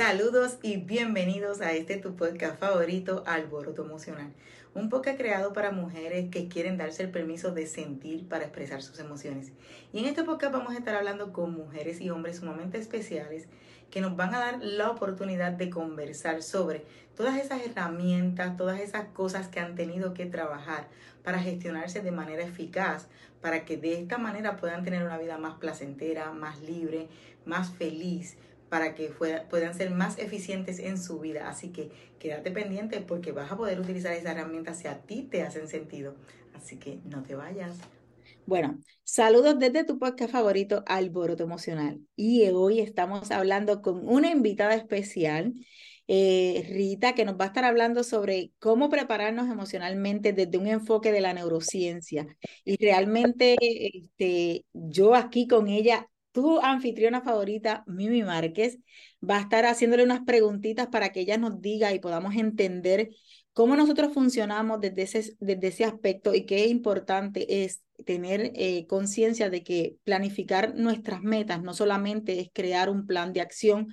Saludos y bienvenidos a este tu podcast favorito, Alboroto Emocional. Un podcast creado para mujeres que quieren darse el permiso de sentir para expresar sus emociones. Y en este podcast vamos a estar hablando con mujeres y hombres sumamente especiales que nos van a dar la oportunidad de conversar sobre todas esas herramientas, todas esas cosas que han tenido que trabajar para gestionarse de manera eficaz, para que de esta manera puedan tener una vida más placentera, más libre, más feliz, para que puedan ser más eficientes en su vida. Así que quédate pendiente porque vas a poder utilizar esas herramientas si a ti te hacen sentido. Así que no te vayas. Bueno, saludos desde tu podcast favorito, Alboroto Emocional. Y hoy estamos hablando con una invitada especial, eh, Rita, que nos va a estar hablando sobre cómo prepararnos emocionalmente desde un enfoque de la neurociencia. Y realmente este, yo aquí con ella tu anfitriona favorita, Mimi Márquez, va a estar haciéndole unas preguntitas para que ella nos diga y podamos entender cómo nosotros funcionamos desde ese, desde ese aspecto y qué importante es tener eh, conciencia de que planificar nuestras metas no solamente es crear un plan de acción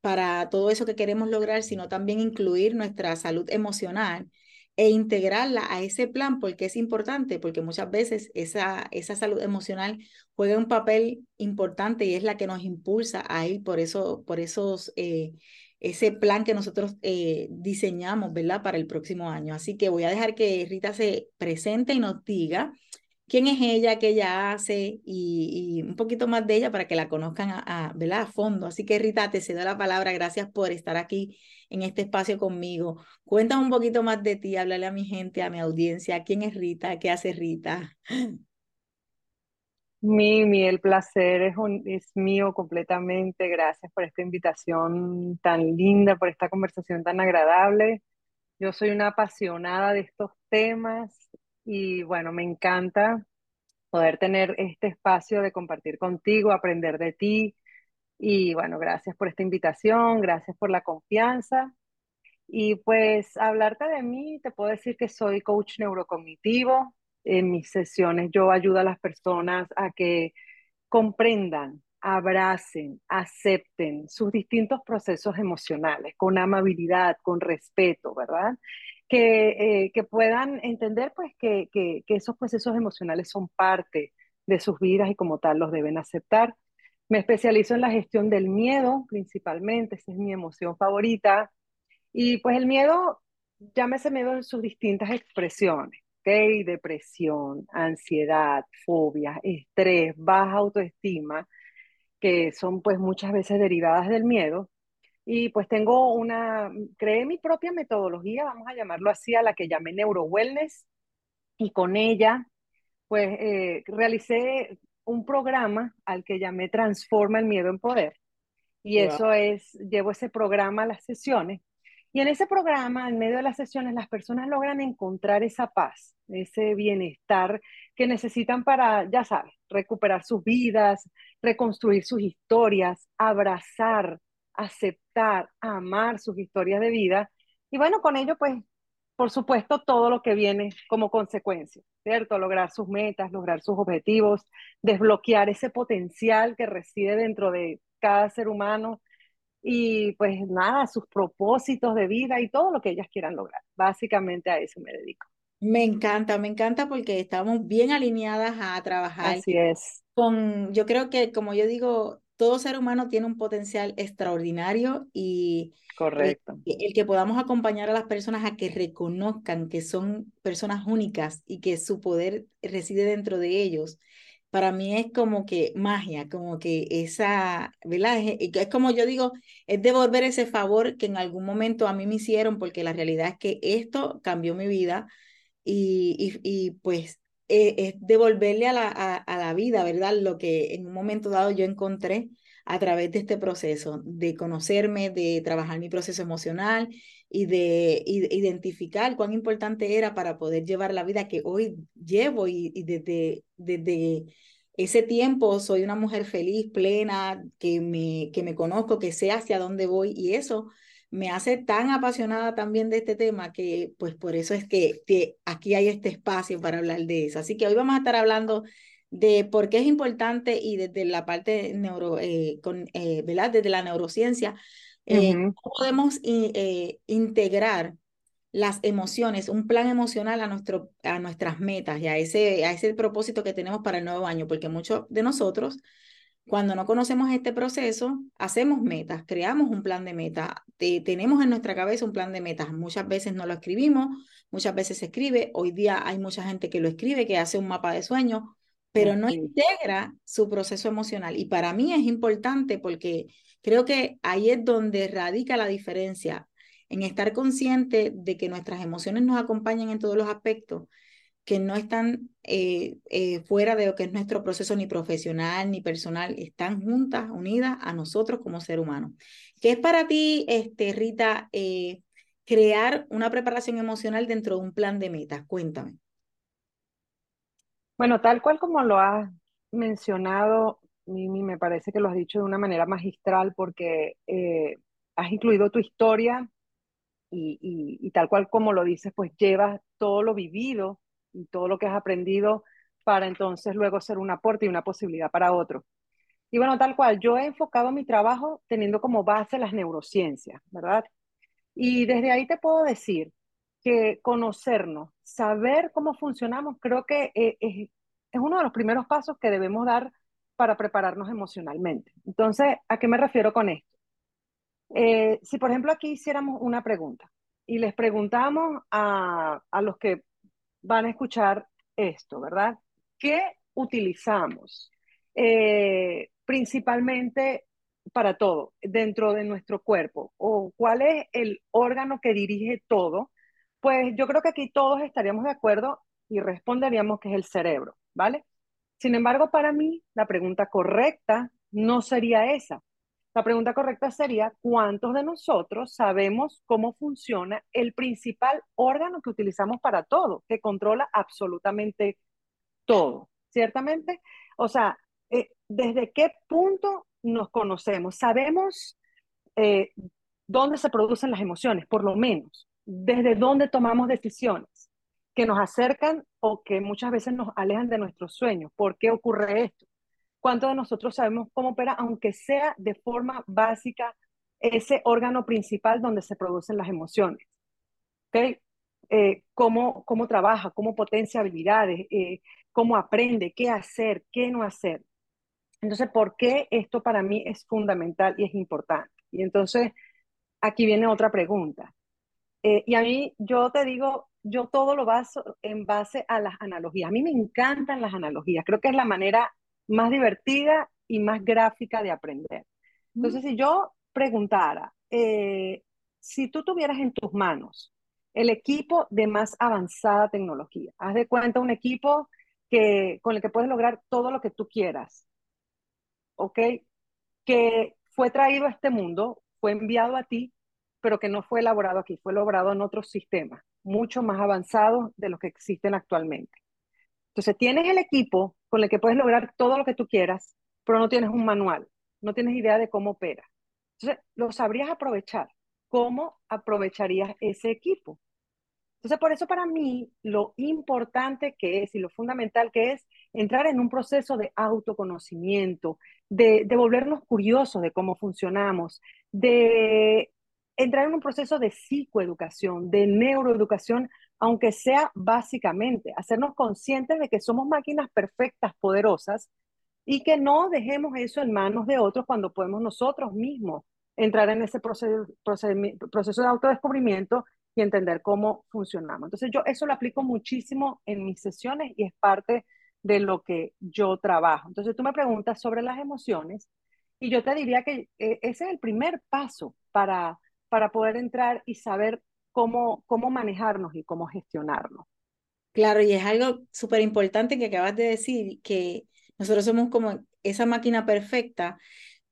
para todo eso que queremos lograr, sino también incluir nuestra salud emocional e integrarla a ese plan porque es importante, porque muchas veces esa, esa salud emocional juega un papel importante y es la que nos impulsa a ir por, eso, por esos, eh, ese plan que nosotros eh, diseñamos, ¿verdad? Para el próximo año. Así que voy a dejar que Rita se presente y nos diga quién es ella, qué ella hace y, un poquito más de ella para que la conozcan a, a fondo. Así que Rita, te cedo la palabra. Gracias por estar aquí en este espacio conmigo. Cuéntame un poquito más de ti, háblale a mi gente, a mi audiencia. ¿Quién es Rita? ¿Qué hace Rita? Mimi, el placer es, es mío completamente. Gracias por esta invitación tan linda, por esta conversación tan agradable. Yo soy una apasionada de estos temas y bueno, me encanta poder tener este espacio de compartir contigo, aprender de ti. Y bueno, gracias por esta invitación, gracias por la confianza. Y pues hablarte de mí, te puedo decir que soy coach neurocognitivo. En mis sesiones yo ayudo a las personas a que comprendan, abracen, acepten sus distintos procesos emocionales con amabilidad, con respeto, ¿verdad? Que, eh, que puedan entender pues que, que, que esos procesos emocionales son parte de sus vidas y como tal los deben aceptar. Me especializo en la gestión del miedo principalmente, esa es mi emoción favorita. Y pues el miedo, llámese miedo en sus distintas expresiones, ¿ok? Depresión, ansiedad, fobia, estrés, baja autoestima, que son pues muchas veces derivadas del miedo. Y pues tengo una, creé mi propia metodología, vamos a llamarlo así, a la que llamé Neuro Wellness, y con ella, pues eh, realicé un programa al que llamé Transforma el Miedo en Poder. Y eso es, llevo ese programa a las sesiones. Y en ese programa, en medio de las sesiones, las personas logran encontrar esa paz, ese bienestar que necesitan para, ya sabes, recuperar sus vidas, reconstruir sus historias, abrazar aceptar, amar sus historias de vida. Y bueno, con ello, pues, por supuesto, todo lo que viene como consecuencia, ¿cierto? Lograr sus metas, lograr sus objetivos, desbloquear ese potencial que reside dentro de cada ser humano y pues nada, sus propósitos de vida y todo lo que ellas quieran lograr. Básicamente a eso me dedico. Me encanta, me encanta porque estamos bien alineadas a trabajar. Así es. Con, yo creo que, como yo digo, todo ser humano tiene un potencial extraordinario y Correcto. El, que podamos acompañar a las personas a que reconozcan que son personas únicas y que su poder reside dentro de ellos, para mí es como que magia, como que esa, ¿verdad? Es, es como yo digo, es devolver ese favor que en algún momento a mí me hicieron, porque la realidad es que esto cambió mi vida y, y, y pues eh, es devolverle a la, a, la vida, ¿verdad? Lo que en un momento dado yo encontré a través de este proceso, de conocerme, de trabajar mi proceso emocional y de, identificar cuán importante era para poder llevar la vida que hoy llevo y, desde, desde ese tiempo soy una mujer feliz, plena, que me, que me conozco, que sé hacia dónde voy y eso me hace tan apasionada también de este tema que pues por eso es que, que, aquí hay este espacio para hablar de eso. Así que hoy vamos a estar hablando de por qué es importante y desde la parte neuro, eh, con, eh, ¿verdad? Desde la neurociencia, ¿Cómo podemos integrar las emociones, un plan emocional a, nuestro, a nuestras metas y a ese, a ese propósito que tenemos para el nuevo año? Porque muchos de nosotros cuando no conocemos este proceso, hacemos metas, creamos un plan de meta, tenemos en nuestra cabeza un plan de metas. Muchas veces no lo escribimos, muchas veces se escribe. Hoy día hay mucha gente que lo escribe, que hace un mapa de sueños, pero no integra su proceso emocional. Y para mí es importante porque creo que ahí es donde radica la diferencia en estar consciente de que nuestras emociones nos acompañan en todos los aspectos que no están eh, eh, fuera de lo que es nuestro proceso ni profesional ni personal, están juntas, unidas a nosotros como ser humano. ¿Qué es para ti, este, Rita, eh, crear una preparación emocional dentro de un plan de metas? Cuéntame. Bueno, tal cual como lo has mencionado, Mimi, me parece que lo has dicho de una manera magistral porque has incluido tu historia y, y, tal cual como lo dices, pues llevas todo lo vivido todo lo que has aprendido para entonces luego ser un aporte y una posibilidad para otro. Y bueno, tal cual, yo he enfocado mi trabajo teniendo como base las neurociencias, ¿verdad? Y desde ahí te puedo decir que conocernos, saber cómo funcionamos, creo que eh, es, es uno de los primeros pasos que debemos dar para prepararnos emocionalmente. Entonces, ¿a qué me refiero con esto? Eh, si, por ejemplo, aquí hiciéramos una pregunta y les preguntamos a, a los que van a escuchar esto, ¿verdad? ¿Qué utilizamos eh, principalmente para todo dentro de nuestro cuerpo? ¿O cuál es el órgano que dirige todo? Pues yo creo que aquí todos estaríamos de acuerdo y responderíamos que es el cerebro, ¿vale? Sin embargo, para mí, la pregunta correcta no sería esa. La pregunta correcta sería, ¿cuántos de nosotros sabemos cómo funciona el principal órgano que utilizamos para todo, que controla absolutamente todo? ¿Ciertamente? O sea, eh, ¿desde qué punto nos conocemos? Sabemos eh, dónde se producen las emociones, por lo menos, desde dónde tomamos decisiones que nos acercan o que muchas veces nos alejan de nuestros sueños. ¿Por qué ocurre esto? ¿Cuántos de nosotros sabemos cómo opera, aunque sea de forma básica, ese órgano principal donde se producen las emociones? ¿Okay? Eh, cómo, cómo trabaja, cómo potencia habilidades, eh, cómo aprende, qué hacer, qué no hacer. Entonces, ¿por qué esto para mí es fundamental y es importante? Y entonces, aquí viene otra pregunta. Eh, y a mí, yo te digo, yo todo lo baso en base a las analogías. A mí me encantan las analogías. Creo que es la manera más divertida y más gráfica de aprender. Entonces, si yo preguntara, eh, si tú tuvieras en tus manos el equipo de más avanzada tecnología, haz de cuenta un equipo que, con el que puedes lograr todo lo que tú quieras, ¿ok? Que fue traído a este mundo, fue enviado a ti, pero que no fue elaborado aquí, fue elaborado en otros sistemas, mucho más avanzados de los que existen actualmente. Entonces, tienes el equipo con el que puedes lograr todo lo que tú quieras, pero no tienes un manual, no tienes idea de cómo opera. Entonces, lo sabrías aprovechar. ¿Cómo aprovecharías ese equipo? Entonces, por eso para mí lo importante que es y lo fundamental que es entrar en un proceso de autoconocimiento, de, de volvernos curiosos de cómo funcionamos, de entrar en un proceso de psicoeducación, de neuroeducación aunque sea básicamente, hacernos conscientes de que somos máquinas perfectas, poderosas, y que no dejemos eso en manos de otros cuando podemos nosotros mismos entrar en ese proceso, proceso de autodescubrimiento y entender cómo funcionamos. Entonces yo eso lo aplico muchísimo en mis sesiones y es parte de lo que yo trabajo. Entonces tú me preguntas sobre las emociones y yo te diría que eh, ese es el primer paso para, para poder entrar y saber cómo, cómo manejarnos y cómo gestionarnos. Claro, y es algo súper importante que acabas de decir, que nosotros somos como esa máquina perfecta,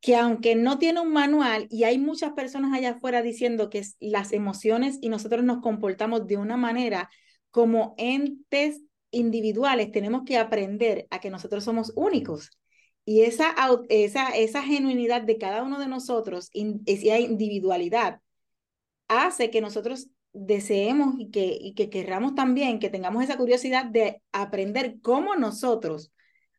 que aunque no tiene un manual y hay muchas personas allá afuera diciendo que las emociones y nosotros nos comportamos de una manera como entes individuales, tenemos que aprender a que nosotros somos únicos. Y esa, esa, esa genuinidad de cada uno de nosotros, esa individualidad, hace que nosotros deseemos y que, y que también, que tengamos esa curiosidad de aprender cómo nosotros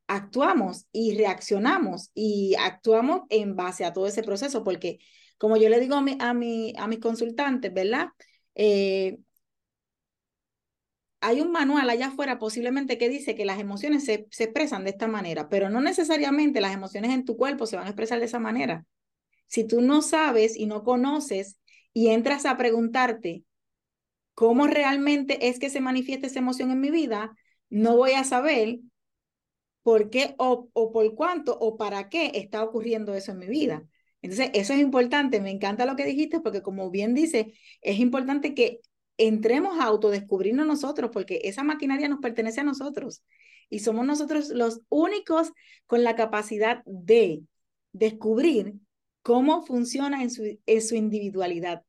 actuamos y reaccionamos y actuamos en base a todo ese proceso, porque como yo le digo a, mi, a, mi, a mis consultantes, ¿verdad? Eh, hay un manual allá afuera posiblemente que dice que las emociones se, se, expresan de esta manera, pero no necesariamente las emociones en tu cuerpo se van a expresar de esa manera. Si tú no sabes y no conoces y entras a preguntarte cómo realmente es que se manifiesta esa emoción en mi vida, no voy a saber por qué o, o por cuánto o para qué está ocurriendo eso en mi vida. Entonces, eso es importante, me encanta lo que dijiste, porque como bien dice, es importante que entremos a autodescubrirnos nosotros, porque esa maquinaria nos pertenece a nosotros y somos nosotros los únicos con la capacidad de descubrir cómo funciona en su, en su individualidad.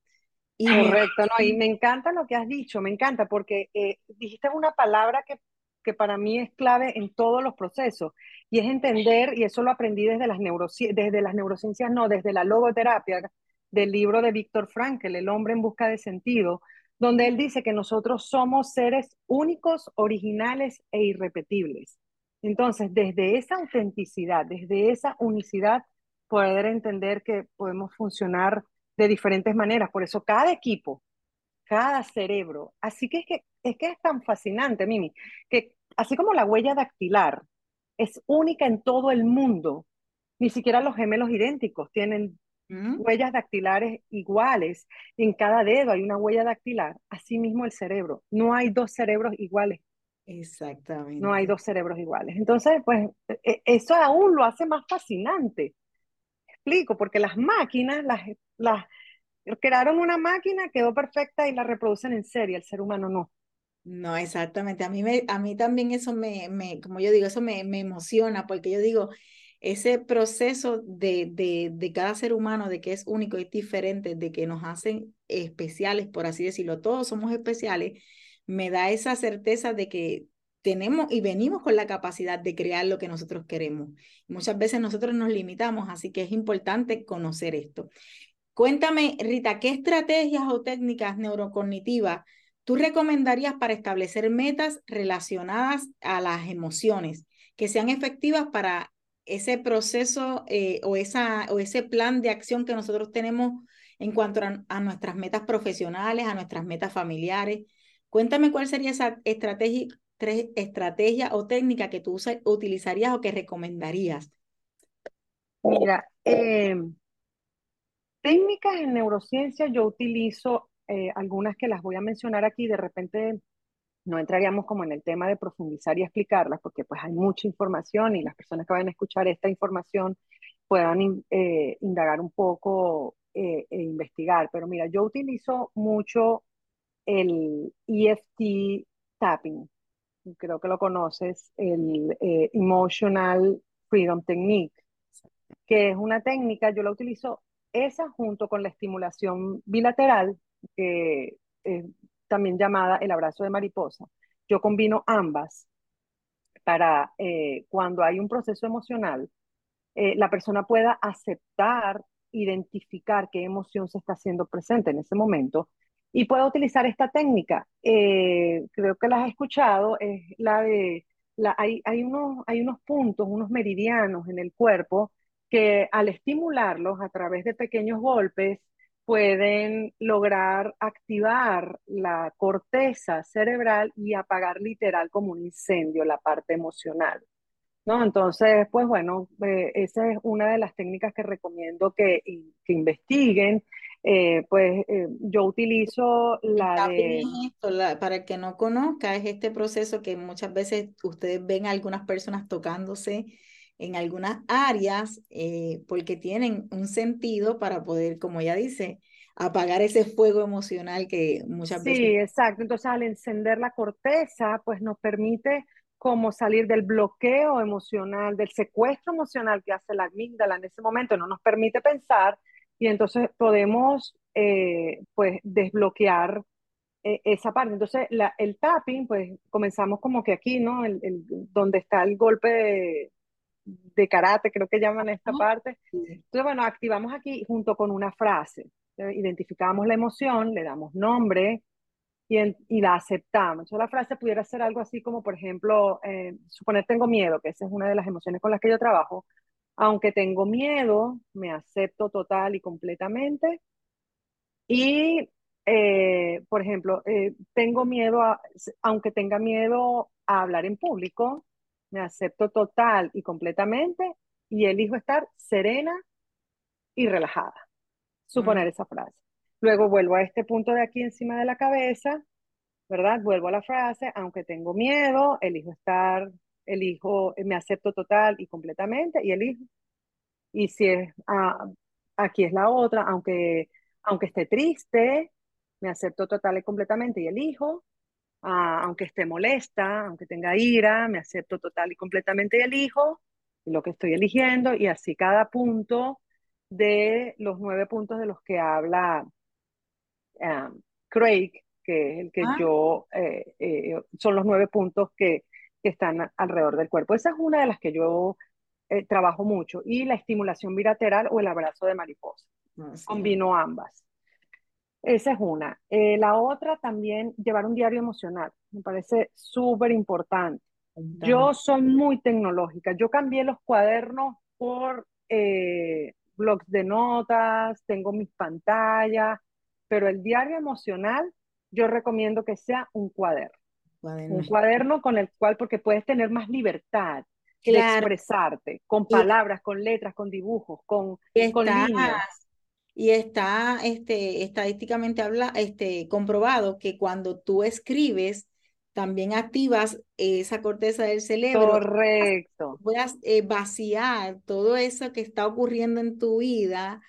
Y Correcto, no, y me encanta lo que has dicho, me encanta, porque eh, dijiste una palabra que, que para mí es clave en todos los procesos, y es entender, y eso lo aprendí desde las, desde las neurociencias, no, desde la logoterapia, del libro de Víctor Frankl, El hombre en busca de sentido, donde él dice que nosotros somos seres únicos, originales e irrepetibles. Entonces, desde esa autenticidad, desde esa unicidad, poder entender que podemos funcionar de diferentes maneras. Por eso cada equipo, cada cerebro, así que es que es, que es tan fascinante, Mimi, que así como la huella dactilar es única en todo el mundo, ni siquiera los gemelos idénticos tienen huellas dactilares iguales. En cada dedo hay una huella dactilar. Asimismo el cerebro. No hay dos cerebros iguales. Exactamente. No hay dos cerebros iguales. Entonces, pues e, e, eso aún lo hace más fascinante. Explico, porque las máquinas, las, crearon una máquina, quedó perfecta y la reproducen en serie. El ser humano no. No, exactamente. A mí, me, a mí también eso me, me, como yo digo, eso me, me emociona porque yo digo, ese proceso de, de, de, cada ser humano, de que es único y diferente, de que nos hacen especiales, por así decirlo, todos somos especiales, me da esa certeza de que tenemos y venimos con la capacidad de crear lo que nosotros queremos. Muchas veces nosotros nos limitamos, así que es importante conocer esto. Cuéntame, Rita, ¿qué estrategias o técnicas neurocognitivas tú recomendarías para establecer metas relacionadas a las emociones que sean efectivas para ese proceso eh, o, esa, o ese plan de acción que nosotros tenemos en cuanto a, nuestras metas profesionales, a nuestras metas familiares. Cuéntame cuál sería esa estrategia, estrategia o técnica que tú utilizarías o que recomendarías. Mira, em, técnicas en neurociencia yo utilizo eh, algunas que las voy a mencionar aquí, de repente no entraríamos como en el tema de profundizar y explicarlas, porque pues hay mucha información y las personas que vayan a escuchar esta información puedan eh, indagar un poco eh, e investigar. Pero mira, yo utilizo mucho el EFT tapping, creo que lo conoces, el eh, Emotional Freedom Technique, que es una técnica, yo la utilizo esa junto con la estimulación bilateral, que también llamada el abrazo de mariposa. Yo combino ambas para eh, cuando hay un proceso emocional, eh, la persona pueda aceptar, identificar qué emoción se está haciendo presente en ese momento y pueda utilizar esta técnica. Eh, creo que la has escuchado, es la de, la, hay, hay, unos, hay unos puntos, unos meridianos en el cuerpo que al estimularlos a través de pequeños golpes, pueden lograr activar la corteza cerebral y apagar literal como un incendio la parte emocional. ¿no? Entonces, pues bueno, eh, esa es una de las técnicas que recomiendo que, que investiguen. Eh, pues eh, yo utilizo la de... para el que no conozca, es este proceso que muchas veces ustedes ven a algunas personas tocándose en algunas áreas eh, porque tienen un sentido para poder, como ella dice, apagar ese fuego emocional que muchas veces... Sí, exacto. Entonces al encender la corteza, pues nos permite como salir del bloqueo emocional, del secuestro emocional que hace la amígdala en ese momento, no nos permite pensar y entonces podemos eh, pues desbloquear eh, esa parte. Entonces la, el tapping, pues comenzamos como que aquí, ¿no? El, el, donde está el golpe de, de karate, creo que llaman esta parte. Entonces, bueno, activamos aquí junto con una frase. Identificamos la emoción, le damos nombre y, y la aceptamos. Entonces, la frase pudiera ser algo así como, por ejemplo, eh, suponer tengo miedo, que esa es una de las emociones con las que yo trabajo. Aunque tengo miedo, me acepto total y completamente. Y, eh, por ejemplo, eh, tengo miedo, a, aunque tenga miedo a hablar en público, me acepto total y completamente y elijo estar serena y relajada. Suponer esa frase. Luego vuelvo a este punto de aquí encima de la cabeza, ¿verdad? Vuelvo a la frase, aunque tengo miedo, elijo estar, elijo, me acepto total y completamente y elijo. Y si es, ah, aquí es la otra, aunque, aunque esté triste, me acepto total y completamente y elijo. Ah, aunque esté molesta, aunque tenga ira, me acepto total y completamente y elijo lo que estoy eligiendo y así cada punto de los nueve puntos de los que habla um, Craig, que es el que ah. yo, eh, eh, son los nueve puntos que, que, están alrededor del cuerpo. Esa es una de las que yo eh, trabajo mucho. Y la estimulación bilateral o el abrazo de mariposa. Ah, Combino ambas. Esa es una. la otra también, llevar un diario emocional. Me parece súper importante. Yo soy muy tecnológica. Yo cambié los cuadernos por blogs de notas, tengo mis pantallas, pero el diario emocional yo recomiendo que sea un cuaderno. Un cuaderno con el cual, porque puedes tener más libertad de expresarte, con palabras, con letras, con dibujos, con, con líneas. Y está este, estadísticamente habla, este, comprobado que cuando tú escribes, también activas esa corteza del cerebro. Correcto. Puedas eh, vaciar todo eso que está ocurriendo en tu vida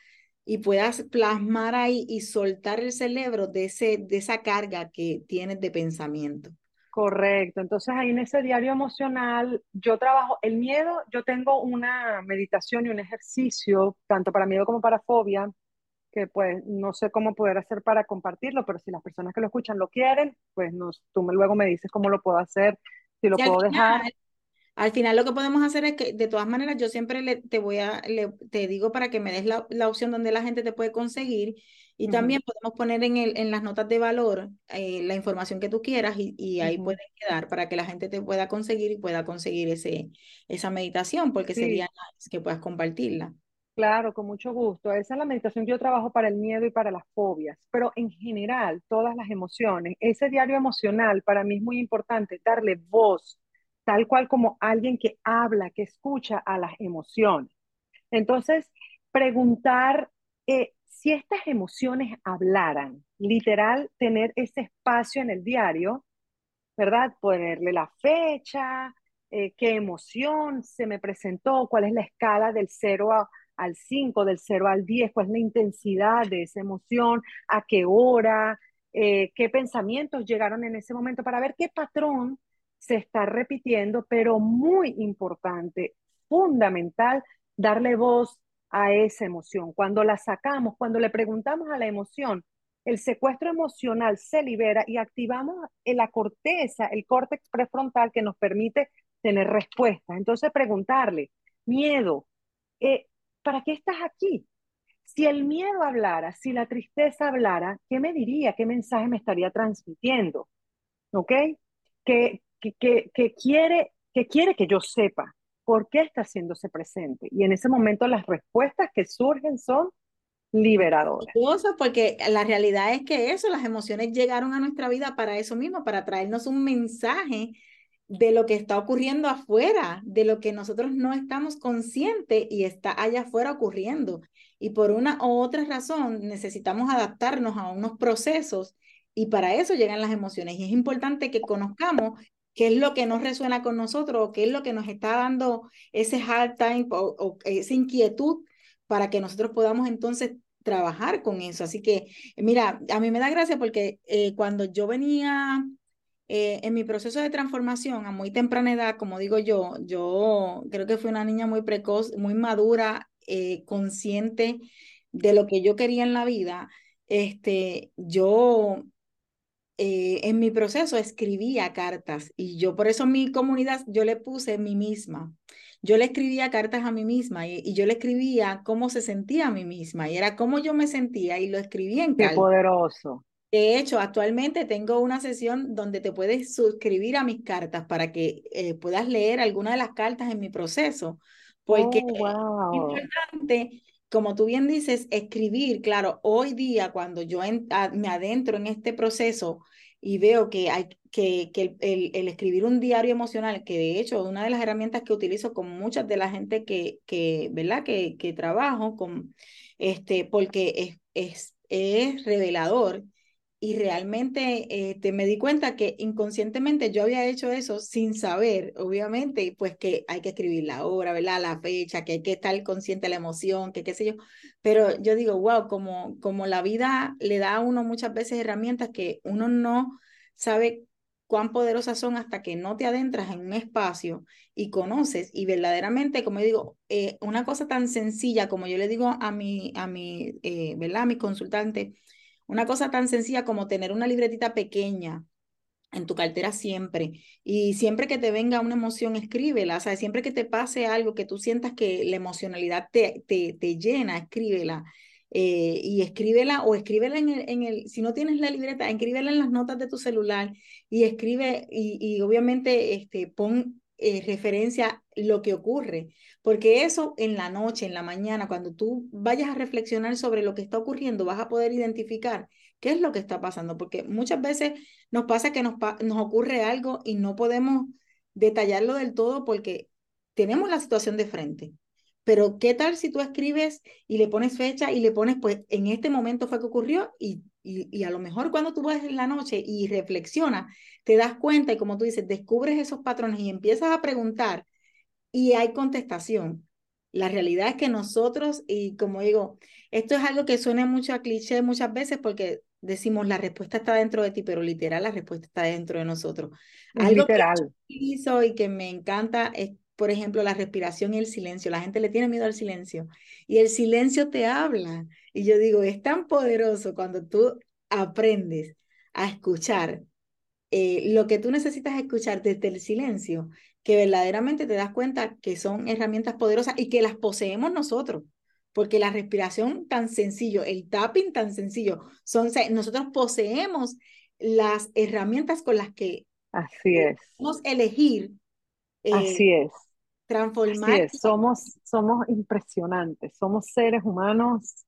y puedas plasmar ahí y soltar el cerebro de, ese, de esa carga que tienes de pensamiento. Correcto. Entonces ahí en ese diario emocional yo trabajo el miedo, yo tengo una meditación y un ejercicio, tanto para miedo como para fobia, que pues no sé cómo poder hacer para compartirlo, pero si las personas que lo escuchan lo quieren, pues nos, tú me, luego me dices cómo lo puedo hacer, si lo puedo dejar. Al final lo que podemos hacer es que, de todas maneras, yo siempre le, te voy a, le, te digo para que me des la, la, opción donde la gente te puede conseguir y también podemos poner en, el, en las notas de valor eh, la información que tú quieras y, y ahí puede quedar para que la gente te pueda conseguir y pueda conseguir ese, esa meditación, porque sería que puedas compartirla. Claro, con mucho gusto. Esa es la meditación que yo trabajo para el miedo y para las fobias, pero en general, todas las emociones, ese diario emocional para mí es muy importante, darle voz tal cual como alguien que habla, que escucha a las emociones. Entonces, preguntar eh, si estas emociones hablaran, literal, tener ese espacio en el diario, ¿verdad? Ponerle la fecha, eh, qué emoción se me presentó, cuál es la escala del 0 al 5, del 0 al 10, cuál es la intensidad de esa emoción, a qué hora, eh, qué pensamientos llegaron en ese momento para ver qué patrón se está repitiendo, pero muy importante, fundamental, darle voz a esa emoción. Cuando la sacamos, cuando le preguntamos a la emoción, el secuestro emocional se libera y activamos la corteza, el córtex prefrontal que nos permite tener respuestas. Entonces, preguntarle, miedo, eh, ¿para qué estás aquí? Si el miedo hablara, si la tristeza hablara, ¿qué me diría? ¿Qué mensaje me estaría transmitiendo? ¿Ok? ¿Qué, que, quiere, que quiere que yo sepa por qué está haciéndose presente. Y en ese momento las respuestas que surgen son liberadoras. Porque la realidad es que eso, las emociones llegaron a nuestra vida para eso mismo, para traernos un mensaje de lo que está ocurriendo afuera, de lo que nosotros no estamos conscientes y está allá afuera ocurriendo. Y por una u otra razón necesitamos adaptarnos a unos procesos y para eso llegan las emociones. Y es importante que conozcamos qué es lo que nos resuena con nosotros, qué es lo que nos está dando ese hard time o, esa inquietud para que nosotros podamos entonces trabajar con eso. Así que, mira, a mí me da gracia porque eh, cuando yo venía eh, en mi proceso de transformación a muy temprana edad, como digo yo, yo creo que fui una niña muy precoz, muy madura, eh, consciente de lo que yo quería en la vida. Este, yo eh, en mi proceso escribía cartas y yo por eso en mi comunidad yo le puse mí misma. Yo le escribía cartas a mí misma y, yo le escribía cómo se sentía a mí misma y era cómo yo me sentía y lo escribía en Qué poderoso. De hecho, actualmente tengo una sesión donde te puedes suscribir a mis cartas para que eh, puedas leer alguna de las cartas en mi proceso, porque Oh, es wow. importante, como tú bien dices, escribir, claro, hoy día cuando yo en, me adentro en este proceso y veo que, hay, que, el, escribir un diario emocional, que de hecho es una de las herramientas que utilizo con muchas de la gente que, que ¿verdad? Que, que trabajo, con, este, porque es, es, es revelador y realmente este, me di cuenta que inconscientemente yo había hecho eso sin saber, obviamente, pues que hay que escribir la hora, ¿verdad? La fecha, que hay que estar consciente de la emoción, que qué sé yo. Pero yo digo, wow, como, como la vida le da a uno muchas veces herramientas que uno no sabe cuán poderosas son hasta que no te adentras en un espacio y conoces y verdaderamente, como yo digo, eh, una cosa tan sencilla como yo le digo a mi, a mi, eh, ¿verdad? A mi consultante, una cosa tan sencilla como tener una libretita pequeña en tu cartera siempre. Y siempre que te venga una emoción, escríbela. O sea, siempre que te pase algo que tú sientas que la emocionalidad te, te, te llena, escríbela. Eh, y escríbela o escríbela en el, en el, si no tienes la libreta, escríbela en las notas de tu celular y escribe y, y obviamente este, pon eh, referencia lo que ocurre, porque eso en la noche, en la mañana, cuando tú vayas a reflexionar sobre lo que está ocurriendo, vas a poder identificar qué es lo que está pasando, porque muchas veces nos pasa que nos, nos ocurre algo y no podemos detallarlo del todo porque tenemos la situación de frente. Pero ¿qué tal si tú escribes y le pones fecha y le pones, pues en este momento fue que ocurrió y, y, y a lo mejor cuando tú vas en la noche y reflexionas, te das cuenta y como tú dices, descubres esos patrones y empiezas a preguntar y hay contestación. La realidad es que nosotros, y como digo, esto es algo que suena mucho a cliché muchas veces porque decimos la respuesta está dentro de ti, pero literal la respuesta está dentro de nosotros. Es Algo que literal. utilizo y que me encanta es, por ejemplo, la respiración y el silencio. La gente le tiene miedo al silencio y el silencio te habla. Y yo digo, es tan poderoso cuando tú aprendes a escuchar eh, lo que tú necesitas escuchar desde el silencio, que verdaderamente te das cuenta que son herramientas poderosas y que las poseemos nosotros. Porque la respiración tan sencillo, el tapping tan sencillo, son, nosotros poseemos las herramientas con las que Así es. podemos elegir eh, Así es. Así transformar es. Somos, somos impresionantes. Somos seres humanos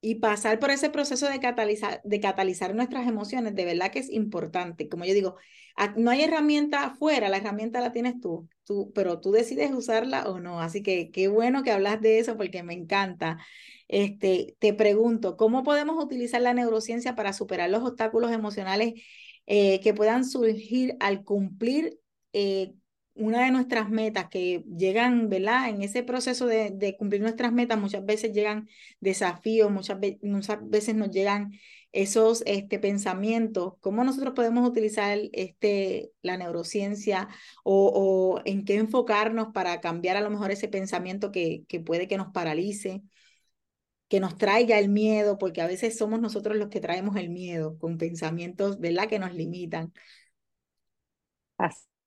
y pasar por ese proceso de catalizar, de catalizar nuestras emociones, de verdad que es importante. Como yo digo, no hay herramienta afuera, la herramienta la tienes tú, tú, pero tú decides usarla o no. Así que qué bueno que hablas de eso porque me encanta. Este, te pregunto, ¿cómo podemos utilizar la neurociencia para superar los obstáculos emocionales eh, que puedan surgir al cumplir eh, una de nuestras metas que llegan, ¿verdad? En ese proceso de, de cumplir nuestras metas, muchas veces llegan desafíos, muchas, ve muchas veces nos llegan esos este, pensamientos. ¿Cómo nosotros podemos utilizar este, la neurociencia o, o, en qué enfocarnos para cambiar a lo mejor ese pensamiento que, que puede que nos paralice? que nos traiga el miedo, porque a veces somos nosotros los que traemos el miedo con pensamientos, ¿verdad?, que nos limitan. Así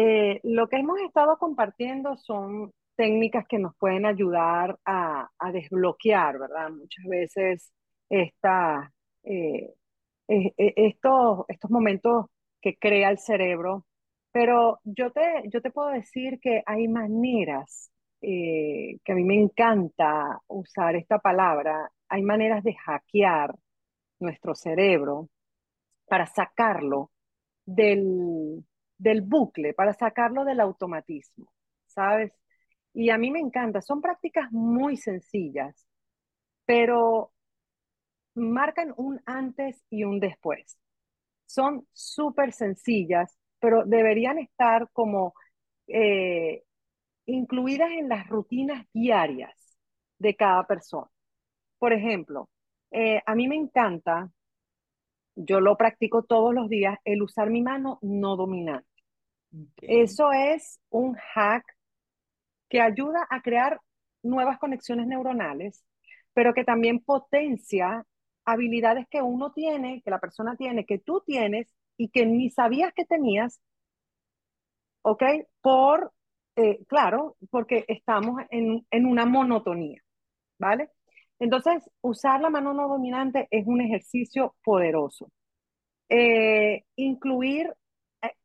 Eh, lo que hemos estado compartiendo son técnicas que nos pueden ayudar a, desbloquear, ¿verdad? Muchas veces esta, eh, eh, estos, estos momentos que crea el cerebro, pero yo te, yo te puedo decir que hay maneras, que a mí me encanta usar esta palabra, hay maneras de hackear nuestro cerebro para sacarlo del, del bucle, para sacarlo del automatismo, ¿sabes? Y a mí me encanta, son prácticas muy sencillas, pero marcan un antes y un después. Son súper sencillas, pero deberían estar como eh, incluidas en las rutinas diarias de cada persona. Por ejemplo, eh, a mí me encanta yo lo practico todos los días, el usar mi mano no dominante. Eso es un hack que ayuda a crear nuevas conexiones neuronales, pero que también potencia habilidades que uno tiene, que la persona tiene, que tú tienes y que ni sabías que tenías, ¿ok? Por, eh, claro, porque estamos en, en una monotonía, ¿vale? Entonces, usar la mano no dominante es un ejercicio poderoso. Eh, incluir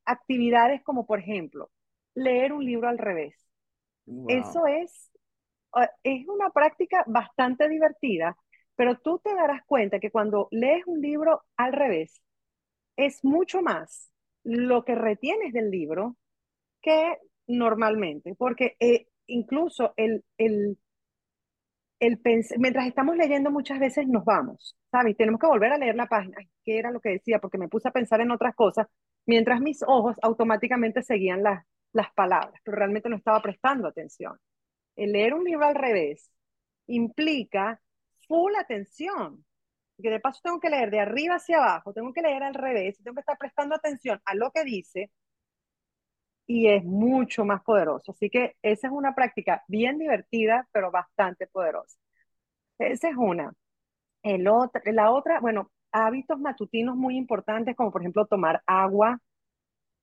actividades como, por ejemplo, leer un libro al revés. Eso es, eh, es una práctica bastante divertida, pero tú te darás cuenta que cuando lees un libro al revés, es mucho más lo que retienes del libro que normalmente, porque incluso el, el, el mientras estamos leyendo muchas veces nos vamos, ¿sabes? Tenemos que volver a leer la página. ¿Qué era lo que decía? Porque me puse a pensar en otras cosas, mientras mis ojos automáticamente seguían las, las palabras, pero realmente no estaba prestando atención. El leer un libro al revés implica full atención, que de paso tengo que leer de arriba hacia abajo, tengo que leer al revés, tengo que estar prestando atención a lo que dice y es mucho más poderoso. Así que esa es una práctica bien divertida, pero bastante poderosa. Esa es una. El otro, la otra, bueno, hábitos matutinos muy importantes, como por ejemplo tomar agua,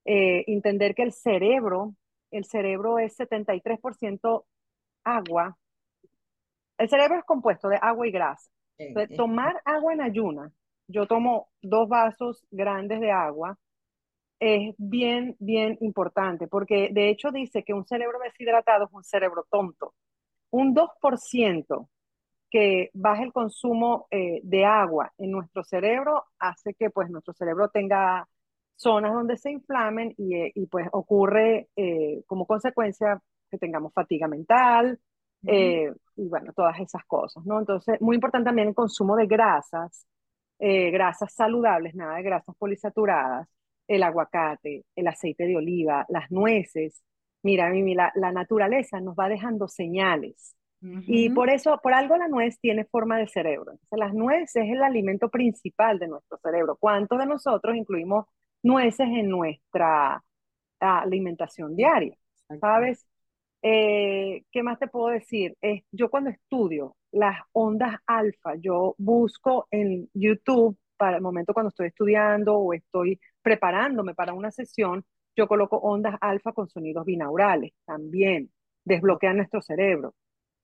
eh, entender que el cerebro, el cerebro es 73% agua. El cerebro es compuesto de agua y grasa. Entonces, tomar agua en ayuna, yo tomo dos vasos grandes de agua, es bien, bien importante, porque de hecho dice que un cerebro deshidratado es un cerebro tonto. Un 2% que baje el consumo eh, de agua en nuestro cerebro hace que pues nuestro cerebro tenga zonas donde se inflamen y, eh, y pues ocurre eh, como consecuencia que tengamos fatiga mental y bueno, todas esas cosas, ¿no? Entonces, muy importante también el consumo de grasas, grasas saludables, nada de grasas polisaturadas, el aguacate, el aceite de oliva, las nueces. Mira, Mimi, la, la naturaleza nos va dejando señales. Y por eso, por algo la nuez tiene forma de cerebro. Entonces, las nueces es el alimento principal de nuestro cerebro. ¿Cuántos de nosotros incluimos nueces en nuestra alimentación diaria? ¿Sabes? Eh, ¿Qué más te puedo decir? Es, yo cuando estudio las ondas alfa, yo busco en YouTube para el momento cuando estoy estudiando o estoy preparándome para una sesión, yo coloco ondas alfa con sonidos binaurales también, desbloquean nuestro cerebro.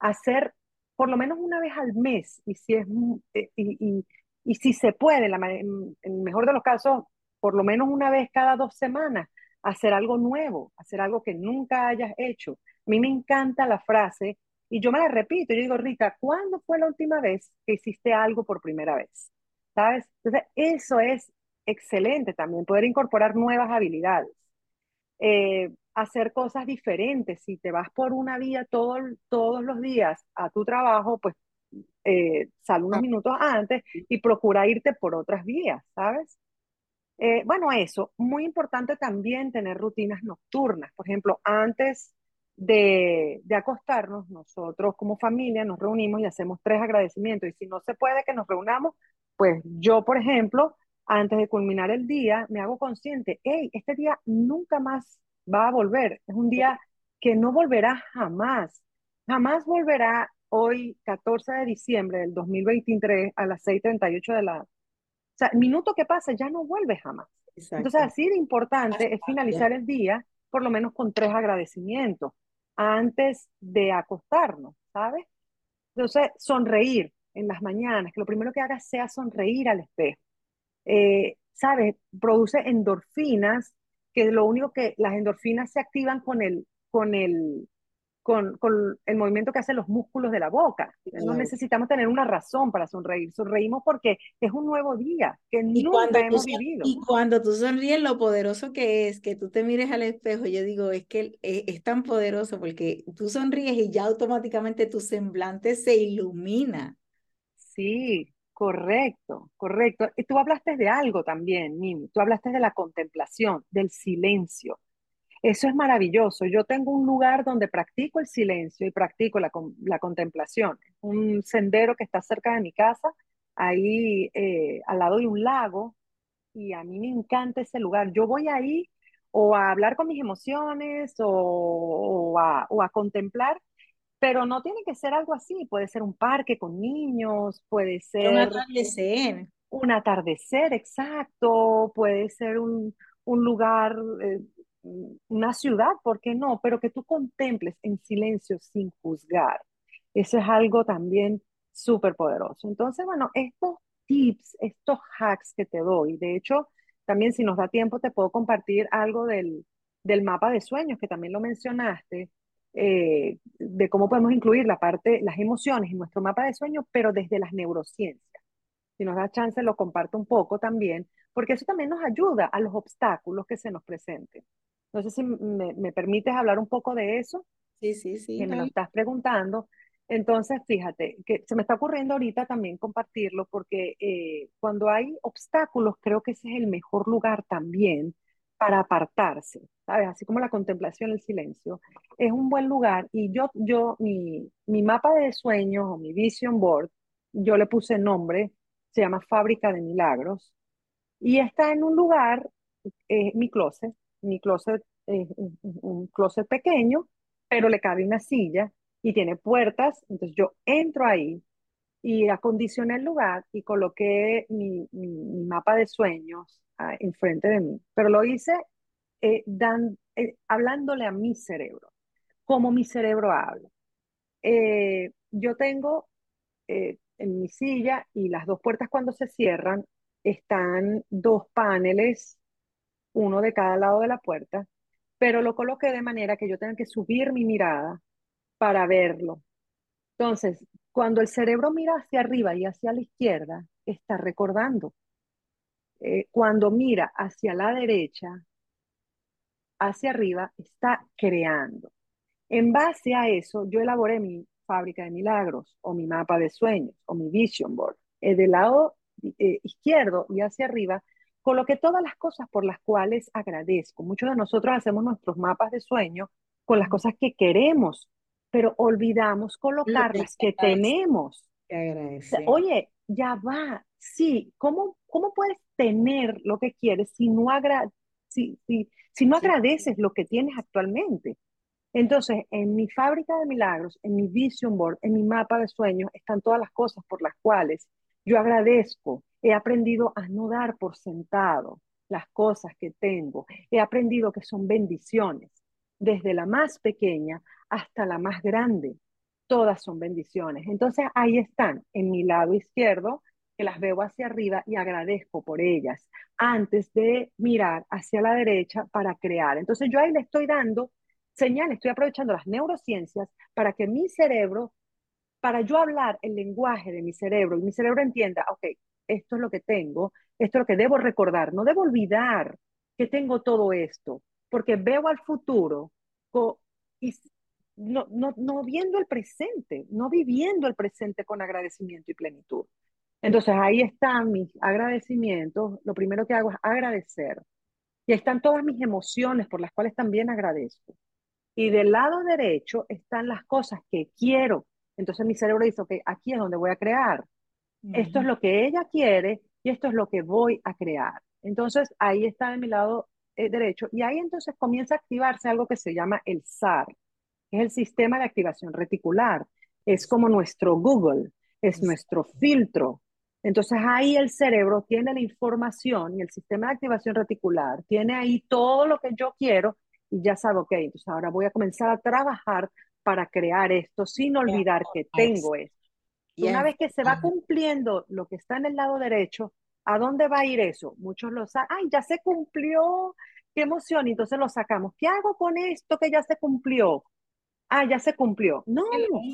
Hacer por lo menos una vez al mes, y si, es, eh, y, y, si se puede, en, en el mejor de los casos, por lo menos una vez cada dos semanas, hacer algo nuevo, hacer algo que nunca hayas hecho. A mí me encanta la frase y yo me la repito, yo digo, Rita, ¿cuándo fue la última vez que hiciste algo por primera vez? ¿sabes? Entonces, eso es excelente también, poder incorporar nuevas habilidades, eh, hacer cosas diferentes. Si te vas por una vía todo, todos los días a tu trabajo, pues eh, sal unos ah. minutos antes y procura irte por otras vías, ¿sabes? Eh, bueno, eso, muy importante también tener rutinas nocturnas. Por ejemplo, antes de, de, acostarnos, nosotros como familia nos reunimos y hacemos tres agradecimientos. Y si no se puede que nos reunamos, pues yo, por ejemplo, antes de culminar el día, me hago consciente, hey, este día nunca más va a volver. Es un día que no volverá jamás. Jamás volverá hoy, 14 de diciembre del 2023, a las 6.38 de la... O sea, el minuto que pasa ya no vuelve jamás. Entonces, así de importante es finalizar el día, por lo menos con tres agradecimientos, antes de acostarnos, ¿sabes? Entonces, sonreír, en las mañanas, que lo primero que hagas sea sonreír al espejo. Eh, ¿Sabes? Produce endorfinas, que lo único que las endorfinas se activan con el, con el, con, con, el movimiento que hacen los músculos de la boca. No necesitamos tener una razón para sonreír. Sonreímos porque es un nuevo día que nunca hemos vivido. Y cuando tú sonríes, lo poderoso que es, que tú te mires al espejo, yo digo, es que es, es tan poderoso porque tú sonríes y ya automáticamente tu semblante se ilumina. Sí, correcto, correcto. Y tú hablaste de algo también, Mimi. Tú hablaste de la contemplación, del silencio. Eso es maravilloso. Yo tengo un lugar donde practico el silencio y practico la, la contemplación. Un sendero que está cerca de mi casa, ahí eh, al lado de un lago, y a mí me encanta ese lugar. Yo voy ahí o a hablar con mis emociones o, a, o a contemplar pero no tiene que ser algo así, puede ser un parque con niños, puede ser... Un atardecer. Un atardecer, exacto, puede ser un, un lugar, eh, una ciudad, ¿por qué no? Pero que tú contemples en silencio sin juzgar. Eso es algo también súper poderoso. Entonces, bueno, estos tips, estos hacks que te doy, de hecho, también si nos da tiempo te puedo compartir algo del, del mapa de sueños, que también lo mencionaste, eh, de cómo podemos incluir la parte, las emociones en nuestro mapa de sueños, pero desde las neurociencias. Si nos da chance, lo comparto un poco también, porque eso también nos ayuda a los obstáculos que se nos presenten. No sé si me, me permites hablar un poco de eso. Sí, sí, sí. Que me lo estás preguntando. Entonces, fíjate, que se me está ocurriendo ahorita también compartirlo porque eh, cuando hay obstáculos, creo que ese es el mejor lugar también para apartarse, ¿sabes? Así como la contemplación, el silencio, es un buen lugar. Y yo, yo, mi, mi mapa de sueños o mi vision board, yo le puse nombre, se llama Fábrica de Milagros, y está en un lugar, eh, mi closet, mi closet es un closet pequeño, pero le cabe una silla y tiene puertas, entonces yo entro ahí y acondicioné el lugar y coloqué mi, mi, mapa de sueños enfrente de mí, pero lo hice eh, eh, hablándole a mi cerebro, como mi cerebro habla. Eh, yo tengo en mi silla y las dos puertas cuando se cierran están dos paneles, uno de cada lado de la puerta, pero lo coloqué de manera que yo tenga que subir mi mirada para verlo. Entonces, cuando el cerebro mira hacia arriba y hacia la izquierda, está recordando. Eh, cuando mira hacia la derecha, hacia arriba, está creando. En base a eso, yo elaboré mi fábrica de milagros o mi mapa de sueños o mi vision board. Eh, del lado eh, izquierdo y hacia arriba, coloqué todas las cosas por las cuales agradezco. Muchos de nosotros hacemos nuestros mapas de sueño con las cosas que queremos pero olvidamos colocar las que tenemos. Oye, ya va, sí, ¿cómo, cómo puedes tener lo que quieres si no, agra si, si, si no agradeces lo que tienes actualmente? Entonces, en mi fábrica de milagros, en mi vision board, en mi mapa de sueños, están todas las cosas por las cuales yo agradezco. He aprendido a no dar por sentado las cosas que tengo. He aprendido que son bendiciones, desde la más pequeña hasta la más grande. Todas son bendiciones. Entonces ahí están, en mi lado izquierdo, que las veo hacia arriba y agradezco por ellas, antes de mirar hacia la derecha para crear. Entonces yo ahí le estoy dando señales, estoy aprovechando las neurociencias para que mi cerebro, para yo hablar el lenguaje de mi cerebro y mi cerebro entienda, ok, esto es lo que tengo, esto es lo que debo recordar, no debo olvidar que tengo todo esto, porque veo al futuro y no, no, no viendo el presente, no viviendo el presente con agradecimiento y plenitud. Entonces ahí están mis agradecimientos. Lo primero que hago es agradecer. Y ahí están todas mis emociones por las cuales también agradezco. Y del lado derecho están las cosas que quiero. Entonces mi cerebro dice, ok, aquí es donde voy a crear. Esto es lo que ella quiere y esto es lo que voy a crear. Entonces ahí está de mi lado eh, derecho. Y ahí entonces comienza a activarse algo que se llama el SAR, es el sistema de activación reticular. Es como nuestro Google, es nuestro filtro. Entonces ahí el cerebro tiene la información y el sistema de activación reticular tiene ahí todo lo que yo quiero y ya sabe, ok, entonces ahora voy a comenzar a trabajar para crear esto sin olvidar que tengo esto. Y una vez que se va cumpliendo lo que está en el lado derecho, ¿a dónde va a ir eso? Muchos lo saben, ay, ya se cumplió, qué emoción, y entonces lo sacamos. ¿Qué hago con esto que ya se cumplió? Ah, ya se cumplió. No,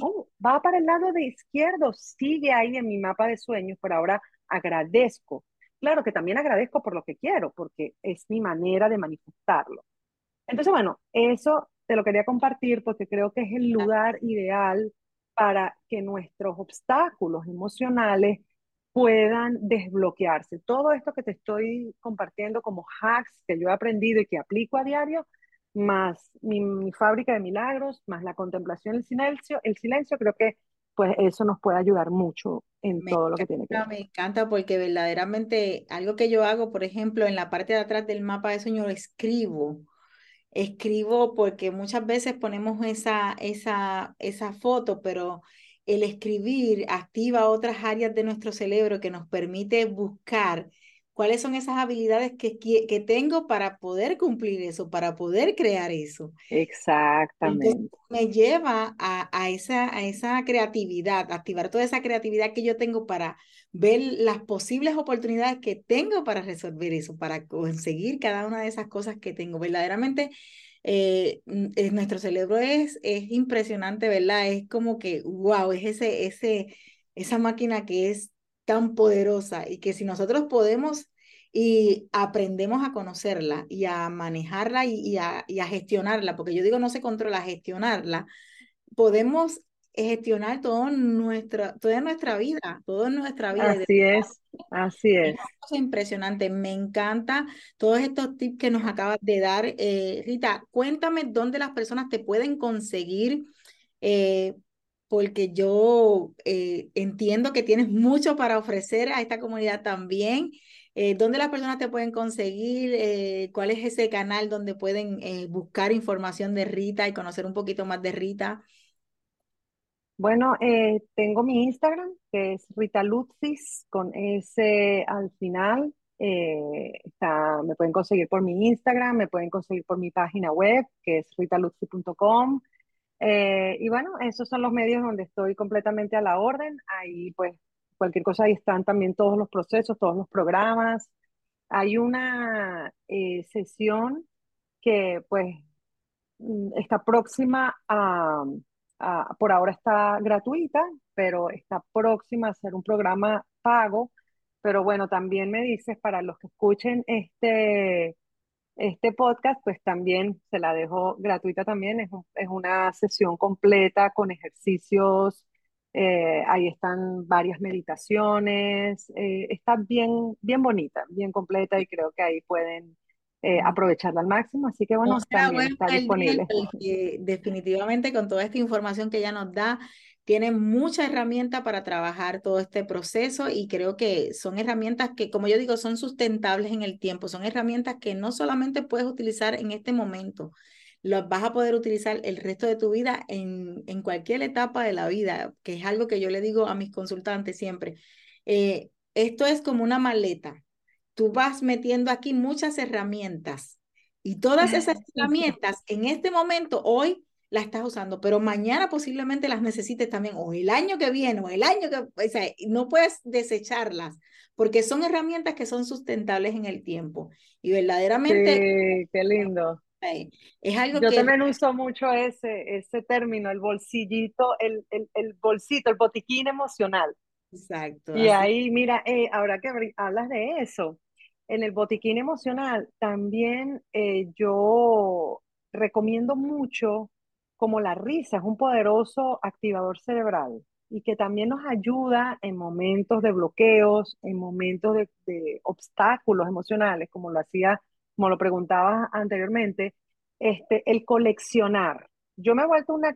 oh, va para el lado de izquierdo, sigue ahí en mi mapa de sueños, pero ahora agradezco. Claro que también agradezco por lo que quiero, porque es mi manera de manifestarlo. Entonces, bueno, eso te lo quería compartir porque creo que es el lugar ideal para que nuestros obstáculos emocionales puedan desbloquearse. Todo esto que te estoy compartiendo como hacks que yo he aprendido y que aplico a diario, más mi, fábrica de milagros, más la contemplación, el silencio, el silencio, creo que pues eso nos puede ayudar mucho en todo lo que tiene que ver. Me encanta porque verdaderamente algo que yo hago, por ejemplo, en la parte de atrás del mapa de sueño, escribo. Escribo porque muchas veces ponemos esa, esa, esa foto, pero el escribir activa otras áreas de nuestro cerebro que nos permite buscar cuáles son esas habilidades que, que tengo para poder cumplir eso, para poder crear eso. Exactamente. me lleva a, a, esa, a esa creatividad, activar toda esa creatividad que yo tengo para ver las posibles oportunidades que tengo para resolver eso, para conseguir cada una de esas cosas que tengo. Verdaderamente, eh, nuestro cerebro es, es impresionante, ¿verdad? Es como que, wow, es ese, ese, esa máquina que es tan poderosa y que si nosotros podemos y aprendemos a conocerla y a manejarla y, a, y a gestionarla, porque yo digo no se controla, gestionarla, podemos gestionar todo nuestra, toda nuestra vida, toda nuestra vida. Así es, así es. Es impresionante, me encanta todos estos tips que nos acabas de dar. Eh, Rita, cuéntame dónde las personas te pueden conseguir, eh, porque yo eh, entiendo que tienes mucho para ofrecer a esta comunidad también. ¿Dónde las personas te pueden conseguir? ¿Cuál es ese canal donde pueden buscar información de Rita y conocer un poquito más de Rita? Bueno, eh, tengo mi Instagram, que es Rita Lutzis, con S al final. Eh, me pueden conseguir por mi Instagram, me pueden conseguir por mi página web, que es ritaluzzi.com. Eh, y bueno, esos son los medios donde estoy completamente a la orden. Ahí, pues, cualquier cosa, ahí están también todos los procesos, todos los programas. Hay una sesión que, pues, mm, está próxima a por ahora está gratuita, pero está próxima a ser un programa pago. Pero bueno, también me dices, para los que escuchen este, este podcast, pues también se la dejo gratuita también. Es, es una sesión completa con ejercicios. Eh, ahí están varias meditaciones. Eh, está bien, bien bonita, bien completa y creo que ahí pueden eh, aprovecharla al máximo. Así que bueno, también está disponible. definitivamente con toda esta información que ella nos da, tiene mucha herramienta para trabajar todo este proceso y creo que son herramientas que, como yo digo, son sustentables en el tiempo, son herramientas que no solamente puedes utilizar en este momento, las vas a poder utilizar el resto de tu vida en, en cualquier etapa de la vida, que es algo que yo le digo a mis consultantes siempre. Eh, esto es como una maleta tú vas metiendo aquí muchas herramientas y todas esas herramientas en este momento, hoy, las estás usando, pero mañana posiblemente las necesites también, o el año que viene, o el año que, o sea, no puedes desecharlas, porque son herramientas que son sustentables en el tiempo. Y verdaderamente... Sí, qué lindo. Es algo Yo que... también uso mucho ese, ese término, el bolsillito, el, el, el bolsito, el botiquín emocional. Exacto. Y ahí, mira, eh, ahora que hablas de eso, en el botiquín emocional también eh, yo recomiendo mucho como la risa, es un poderoso activador cerebral y que también nos ayuda en momentos de bloqueos, en momentos de, obstáculos emocionales, como lo hacía, como lo preguntabas anteriormente, este, el coleccionar. Yo me he vuelto una,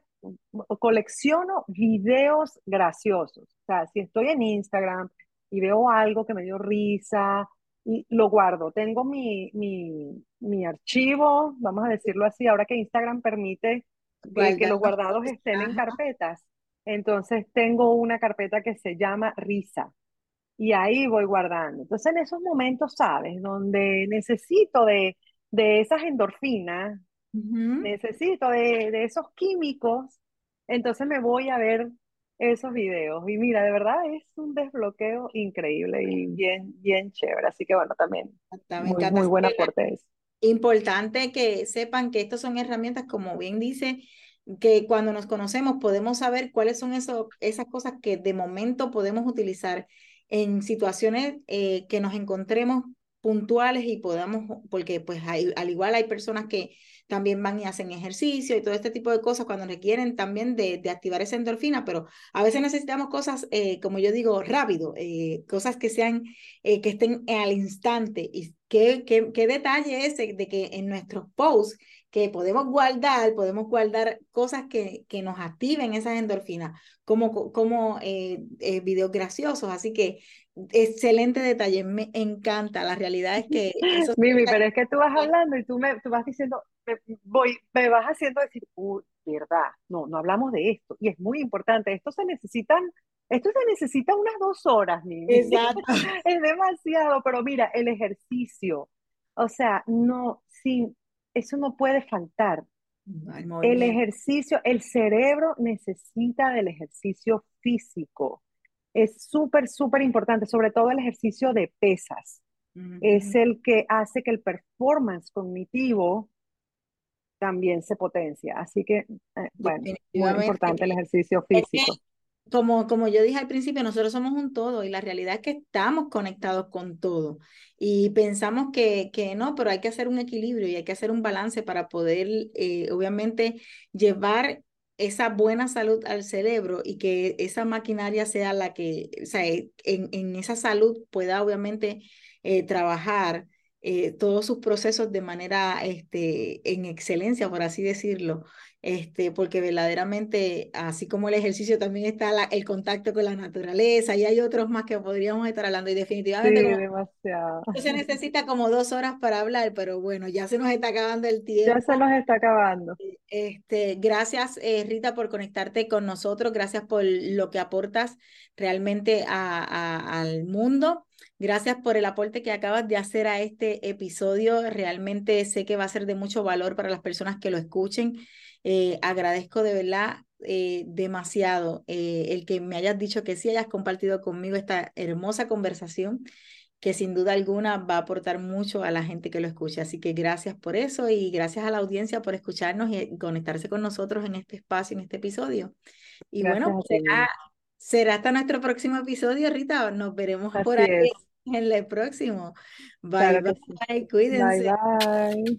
colecciono videos graciosos. O sea, si estoy en Instagram y veo algo que me dio risa, y lo guardo. Tengo mi, mi, mi, archivo, vamos a decirlo así, ahora que Instagram permite que los guardados estén en carpetas. Entonces tengo una carpeta que se llama risa y ahí voy guardando. Entonces en esos momentos, ¿sabes? Donde necesito de, de esas endorfinas, necesito de, de esos químicos, entonces me voy a ver esos videos. Y mira, de verdad es un desbloqueo increíble y bien, bien chévere. Así que bueno, también muy, muy buen aporte es. Importante que sepan que estas son herramientas, como bien dice, que cuando nos conocemos podemos saber cuáles son eso, esas cosas que de momento podemos utilizar en situaciones eh, que nos encontremos puntuales y podamos, porque pues al igual hay personas que también van y hacen ejercicio y todo este tipo de cosas cuando requieren también de, de activar esa endorfina, pero a veces necesitamos cosas, eh, como yo digo, rápido, eh, cosas que sean, eh, que estén al instante. Y qué, qué, qué detalle ese de que en nuestros posts que podemos guardar, podemos guardar cosas que, que nos activen esas endorfinas, como, como videos graciosos. Así que excelente detalle, me encanta. La realidad es que... Mimi, pero es que tú vas hablando y tú, me, tú vas diciendo, me, voy, me vas haciendo decir, uy, verdad, no, no hablamos de esto. Y es muy importante, esto se necesitan Esto se necesita unas dos horas, Mimi. Exacto. Es demasiado, pero mira, el ejercicio, o sea, no, sin, eso no puede faltar. El ejercicio, el cerebro necesita del ejercicio físico. Es súper, súper importante, sobre todo el ejercicio de pesas. Es el que hace que el performance cognitivo también se potencia. Así que, eh, bueno, muy importante el ejercicio físico como, como yo dije al principio, nosotros somos un todo y la realidad es que estamos conectados con todo y pensamos que, que no, pero hay que hacer un equilibrio y hay que hacer un balance para poder, eh, obviamente, llevar esa buena salud al cerebro y que esa maquinaria sea la que, o sea, en, en esa salud pueda obviamente eh, trabajar eh, todos sus procesos de manera este, en excelencia, por así decirlo, este, porque verdaderamente, así como el ejercicio, también está el contacto con la naturaleza y hay otros más que podríamos estar hablando y definitivamente sí, demasiado. se necesita como dos horas para hablar, pero bueno, ya se nos está acabando el tiempo. Ya se nos está acabando. Este, gracias eh, Rita por conectarte con nosotros, gracias por lo que aportas realmente a, al mundo. Gracias por el aporte que acabas de hacer a este episodio. Realmente sé que va a ser de mucho valor para las personas que lo escuchen. Eh, agradezco de verdad eh, demasiado eh, el que me hayas dicho que sí hayas compartido conmigo esta hermosa conversación que sin duda alguna va a aportar mucho a la gente que lo escuche. Así que gracias por eso y gracias a la audiencia por escucharnos y conectarse con nosotros en este espacio, en este episodio. Y bueno, será, será, hasta nuestro próximo episodio, Rita. Nos veremos por ahí en el próximo. Bye, bye. Cuídense. Bye, bye.